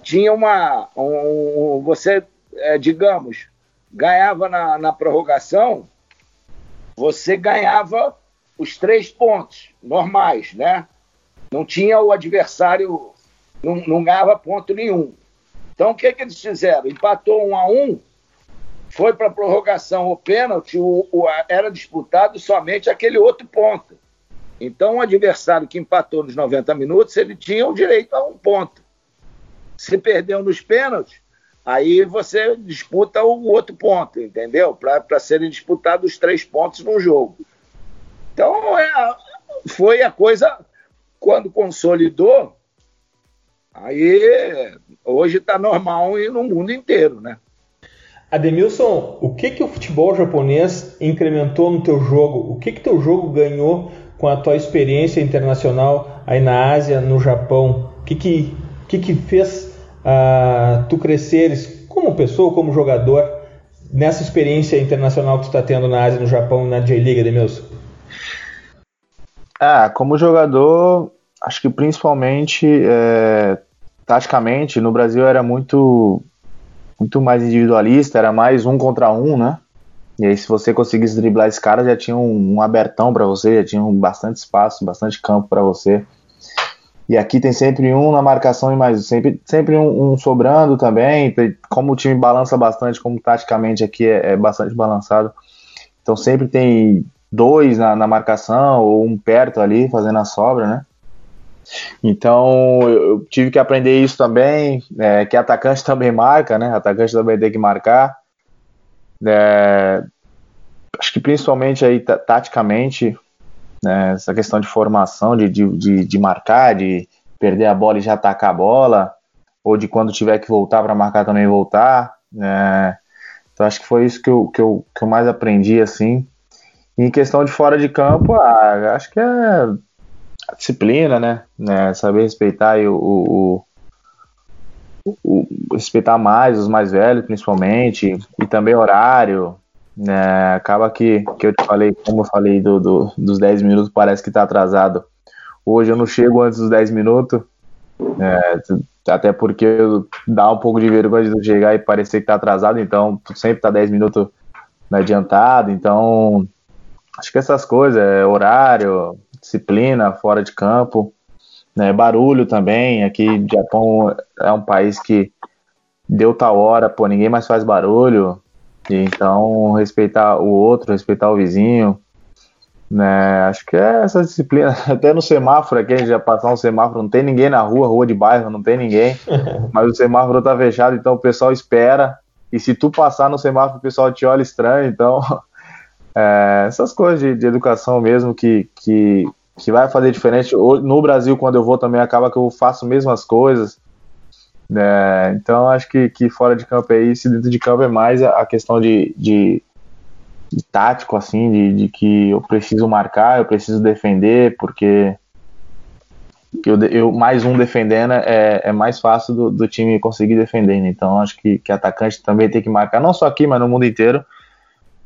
tinha uma. Um, você, é, digamos, ganhava na, na prorrogação, você ganhava os três pontos normais, né? Não tinha o adversário, não, não ganhava ponto nenhum. Então o que, que eles fizeram? Empatou um a um, foi para a prorrogação o pênalti, o, o, era disputado somente aquele outro ponto. Então o adversário que empatou nos 90 minutos, ele tinha o direito a um ponto. Se perdeu nos pênaltis, aí você disputa o outro ponto, entendeu? Para serem disputados os três pontos no jogo. Então, é, foi a coisa, quando consolidou, aí hoje está normal e no mundo inteiro, né? Ademilson, o que, que o futebol japonês incrementou no teu jogo? O que que teu jogo ganhou com a tua experiência internacional aí na Ásia, no Japão? O que que, que, que fez tu cresceres como pessoa, como jogador, nessa experiência internacional que tu está tendo na Ásia, no Japão, na J-League, Edmilson? Ah, como jogador, acho que principalmente é, taticamente, no Brasil era muito muito mais individualista, era mais um contra um, né? E aí, se você conseguisse driblar esse cara, já tinha um, um abertão para você, já tinha um bastante espaço, bastante campo para você. E aqui tem sempre um na marcação e mais sempre, sempre um, um, sobrando também. Como o time balança bastante, como taticamente aqui é, é bastante balançado. Então sempre tem dois na, na, marcação ou um perto ali fazendo a sobra, né? Então eu tive que aprender isso também, é, que atacante também marca, né? Atacante também tem que marcar. É, acho que principalmente aí taticamente né, essa questão de formação, de, de, de, marcar, de perder a bola e já atacar a bola, ou de quando tiver que voltar para marcar também voltar. Né. Então acho que foi isso que eu, que eu, que eu mais aprendi assim. E em questão de fora de campo, ah, acho que é a disciplina, né? né saber respeitar o, o, o, o, respeitar mais os mais velhos, principalmente, e também horário, né, acaba que, que eu te falei, como eu falei do, do dos 10 minutos, parece que está atrasado. Hoje eu não chego antes dos 10 minutos, é, até porque dá um pouco de vergonha de chegar e parecer que está atrasado, então sempre está 10 minutos adiantado, então acho que essas coisas, é, horário, disciplina, fora de campo, né, barulho também, aqui Japão é um país que deu tal hora, pô, ninguém mais faz barulho, então, respeitar o outro, respeitar o vizinho, né? Acho que é essa disciplina. Até no semáforo aqui, a gente já passar um semáforo, não tem ninguém na rua, rua de bairro, não tem ninguém, mas o semáforo tá fechado, então o pessoal espera. E se tu passar no semáforo, o pessoal te olha estranho. Então, é, essas coisas de, de, educação mesmo que, que, que vai fazer diferente. No Brasil, quando eu vou também, acaba que eu faço mesmas coisas. É, então acho que, que fora de campo é isso, dentro de campo é mais a, questão de, de, de tático, assim, de, de, que eu preciso marcar, eu preciso defender, porque eu, eu mais um defendendo é, é mais fácil do, do time conseguir defender. Né? Então acho que, que atacante também tem que marcar, não só aqui, mas no mundo inteiro.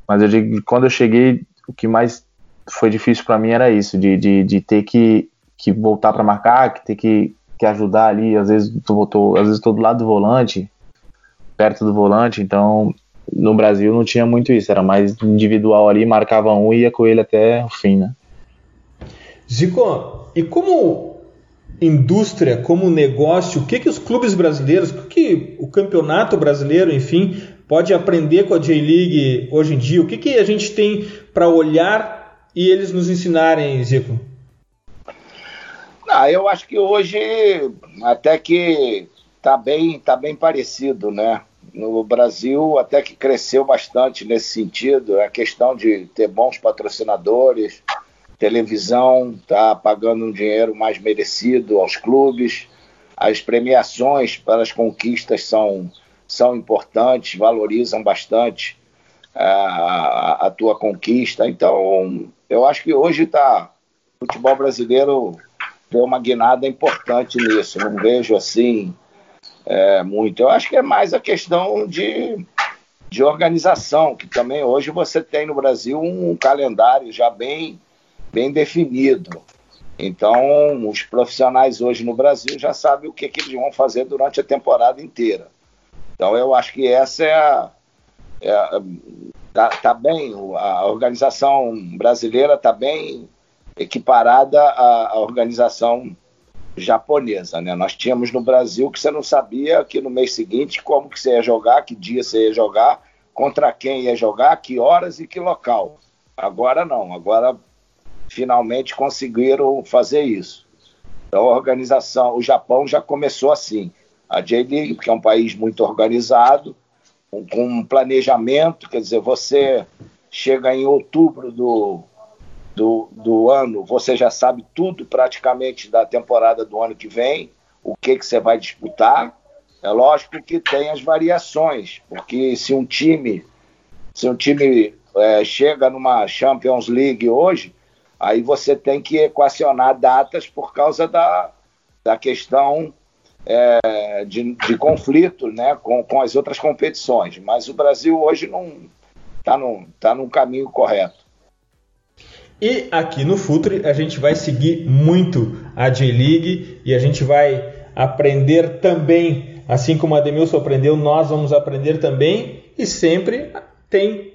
Mas eu digo que quando eu cheguei, o que mais foi difícil para mim era isso, de, de, de ter que, que voltar para marcar, que ter que que ajudar ali, às vezes tô, tô, às vezes tô do lado do volante, perto do volante, então no Brasil não tinha muito isso, era mais individual ali, marcava um e ia com ele até o fim, né? Zico, e como indústria, como negócio, o que que os clubes brasileiros, o que, que o campeonato brasileiro, enfim, pode aprender com a J-League hoje em dia? O que que a gente tem para olhar e eles nos ensinarem, Zico? Ah, eu acho que hoje até que tá bem, tá bem parecido, né? No Brasil até que cresceu bastante nesse sentido, a questão de ter bons patrocinadores, televisão está pagando um dinheiro mais merecido aos clubes, as premiações para as conquistas são, são importantes, valorizam bastante a, a, a tua conquista. Então, eu acho que hoje está o futebol brasileiro deu uma guinada importante nisso. Não vejo assim é, muito. Eu acho que é mais a questão de, de organização, que também hoje você tem no Brasil um calendário já bem, bem definido. Então, os profissionais hoje no Brasil já sabem o que, que eles vão fazer durante a temporada inteira. Então, eu acho que essa é a. É, tá, tá bem, a organização brasileira está bem equiparada à, à organização japonesa, né? Nós tínhamos no Brasil que você não sabia que no mês seguinte como que você ia jogar, que dia você ia jogar, contra quem ia jogar, que horas e que local. Agora não, agora finalmente conseguiram fazer isso. Então a organização, o Japão já começou assim. A J-League, que é um país muito organizado, com, um planejamento, quer dizer, você chega em outubro do, do, do ano, você já sabe tudo praticamente da temporada do ano que vem, o que, que você vai disputar. É lógico que tem as variações, porque se um time, se um time é, chega numa Champions League hoje, aí você tem que equacionar datas por causa da, da questão é, de, de, conflito né, com, com as outras competições. Mas o Brasil hoje não está tá num caminho correto. E aqui no Futre a gente vai seguir muito a J-League e a gente vai aprender também, assim como a Demilson aprendeu, nós vamos aprender também e sempre tem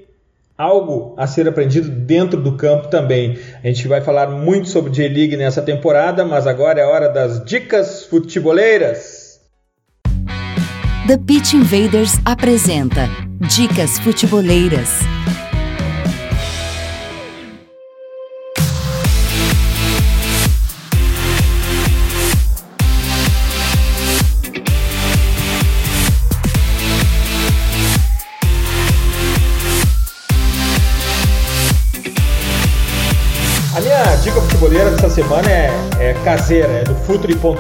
algo a ser aprendido dentro do campo também. A gente vai falar muito sobre J-League nessa temporada, mas agora é hora das dicas futeboleiras. The Pitch Invaders apresenta Dicas Futeboleiras. Semana é, é caseira, é do futuri.com.br,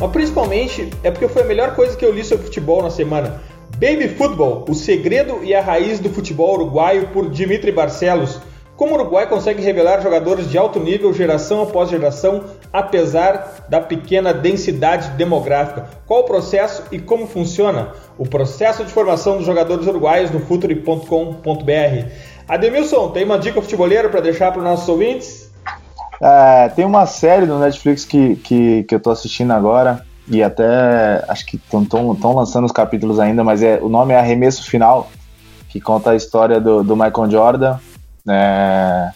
mas principalmente é porque foi a melhor coisa que eu li sobre futebol na semana. Baby Football, o segredo e a raiz do futebol uruguaio por Dimitri Barcelos. Como o Uruguai consegue revelar jogadores de alto nível geração após geração, apesar da pequena densidade demográfica? Qual o processo e como funciona? O processo de formação dos jogadores uruguaios no futuri.com.br. Ademilson, tem uma dica futeboleira para deixar para os nossos ouvintes? É, tem uma série no Netflix que, que, que eu tô assistindo agora, e até acho que estão lançando os capítulos ainda, mas é, o nome é Arremesso Final, que conta a história do, do Michael Jordan é,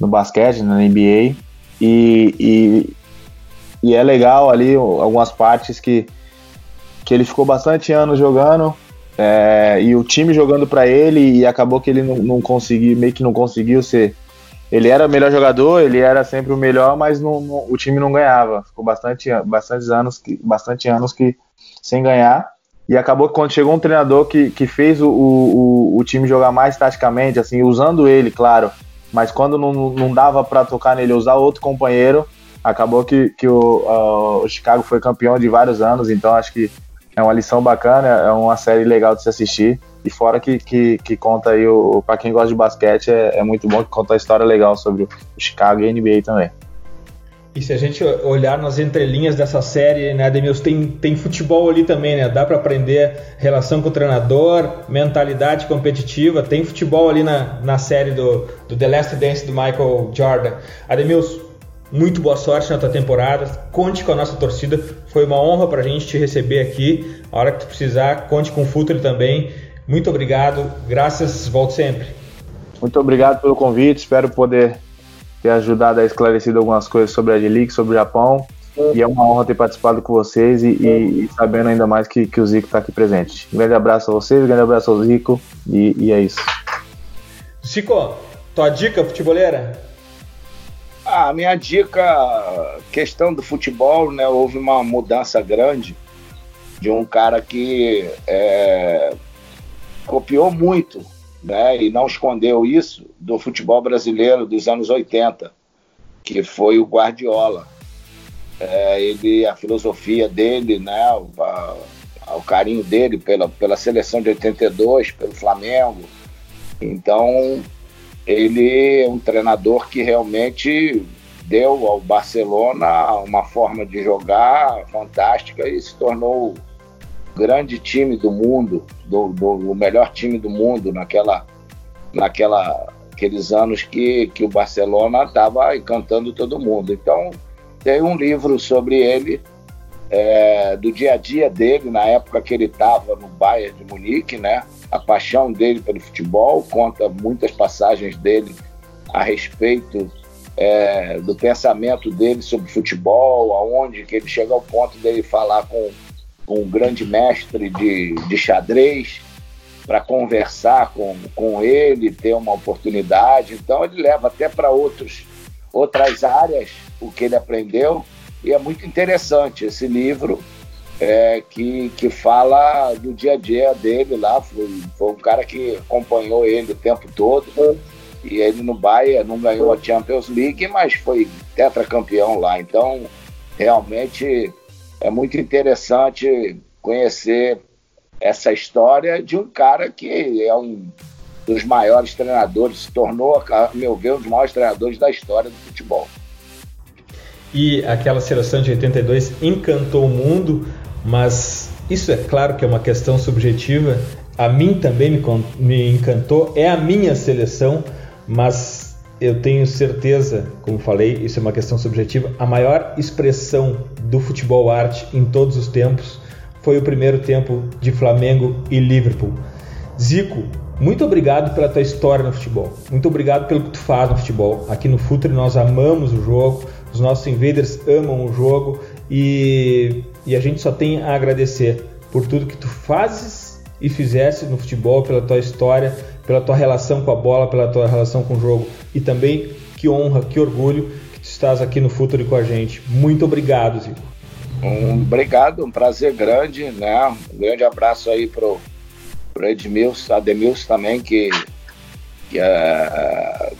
no basquete, na NBA, e, e, e, é legal ali algumas partes que, que ele ficou bastante anos jogando, é, e o time jogando para ele, e acabou que ele não, não conseguiu, meio que não conseguiu ser ele era o melhor jogador, ele era sempre o melhor, mas não, não, o time não ganhava. Ficou bastante, bastante anos, que, bastante anos que sem ganhar. E acabou que quando chegou um treinador que, que fez o, o, o time jogar mais taticamente, assim, usando ele, claro, mas quando não, não dava para tocar nele, usar outro companheiro, acabou que, que o, o Chicago foi campeão de vários anos, então acho que é uma lição bacana, é uma série legal de se assistir. E fora que, que, que conta aí, o, quem gosta de basquete, é, é muito bom que conta a história legal sobre o Chicago e a NBA também. E se a gente olhar nas entrelinhas dessa série, né, Demils, tem, tem futebol ali também, né? Dá para aprender relação com o treinador, mentalidade competitiva, tem futebol ali na, na série do, do The Last Dance do Michael Jordan. Ademilson, muito boa sorte na tua temporada. Conte com a nossa torcida. Foi uma honra para a gente te receber aqui. A hora que tu precisar, conte com o Futre também. Muito obrigado. Graças. Volte sempre. Muito obrigado pelo convite. Espero poder ter ajudado a esclarecer algumas coisas sobre a G-League, sobre o Japão. E é uma honra ter participado com vocês e, e, e sabendo ainda mais que, que o Zico está aqui presente. Um grande abraço a vocês, um grande abraço ao Zico e, e é isso. Zico, tua dica futeboleira? A minha dica, questão do futebol, né? Houve uma mudança grande de um cara que é, copiou muito né, e não escondeu isso do futebol brasileiro dos anos 80, que foi o Guardiola. É, ele, a filosofia dele, né, a, o carinho dele pela, pela seleção de 82, pelo Flamengo. Então, ele é um treinador que realmente deu ao Barcelona uma forma de jogar fantástica e se tornou o grande time do mundo, do, do o melhor time do mundo naquela, naquela aqueles anos que, que o Barcelona estava encantando todo mundo. Então, tem um livro sobre ele, é, do dia a dia dele, na época que ele estava no Bayern de Munique, né? A paixão dele pelo futebol, conta muitas passagens dele a respeito é, do pensamento dele sobre futebol, aonde que ele chega ao ponto dele falar com, com um grande mestre de, de xadrez para conversar com, com ele, ter uma oportunidade. Então ele leva até para outros outras áreas o que ele aprendeu e é muito interessante esse livro é, que, que fala do dia a dia dele lá. Foi, foi um cara que acompanhou ele o tempo todo e ele no Bahia não ganhou a Champions League, mas foi tetracampeão lá. Então, realmente é muito interessante conhecer essa história de um cara que é um dos maiores treinadores, se tornou, a meu ver, um dos maiores treinadores da história do futebol. E aquela seleção de 82 encantou o mundo, mas isso é claro que é uma questão subjetiva. A mim também me, me encantou, é a minha seleção mas eu tenho certeza, como falei, isso é uma questão subjetiva, a maior expressão do futebol arte em todos os tempos foi o primeiro tempo de Flamengo e Liverpool. Zico, muito obrigado pela tua história no futebol. Muito obrigado pelo que tu faz no futebol. Aqui no Futre nós amamos o jogo, os nossos invaders amam o jogo e, e a gente só tem a agradecer por tudo que tu fazes e fizesse no futebol, pela tua história, pela tua relação com a bola, pela tua relação com o jogo e também que honra, que orgulho que tu estás aqui no Futuro com a gente. Muito obrigado, Zico. Um, obrigado, um prazer grande, né? Um grande abraço aí pro, pro Edmilson, Ademilson também, que, que é,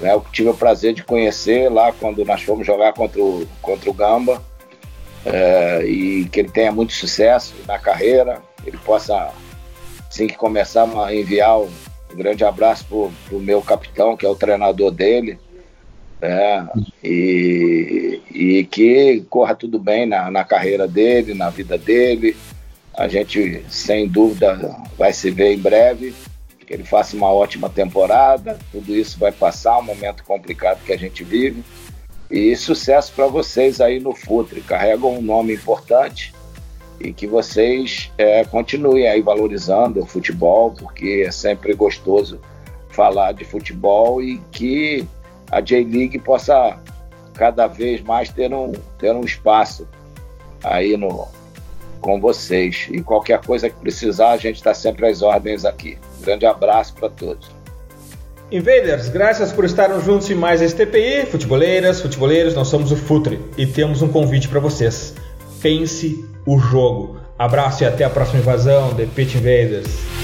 né, eu tive o prazer de conhecer lá quando nós fomos jogar contra o, contra o Gamba. É, e que ele tenha muito sucesso na carreira, ele possa, assim que começar enviar um grande abraço para o meu capitão, que é o treinador dele. É, e, e que corra tudo bem na, na carreira dele, na vida dele. A gente, sem dúvida, vai se ver em breve. Que ele faça uma ótima temporada. Tudo isso vai passar, um momento complicado que a gente vive. E sucesso para vocês aí no Futre. Carregam um nome importante e que vocês é, continuem aí valorizando o futebol, porque é sempre gostoso falar de futebol e que a J-League possa cada vez mais ter um, ter um espaço aí no, com vocês. E qualquer coisa que precisar, a gente está sempre às ordens aqui. Grande abraço para todos. Invaders, graças por estarem juntos em mais este TPI. Futeboleiras, futeboleiros, nós somos o Futre e temos um convite para vocês. Pense o jogo. Abraço e até a próxima invasão The Pitch Invaders.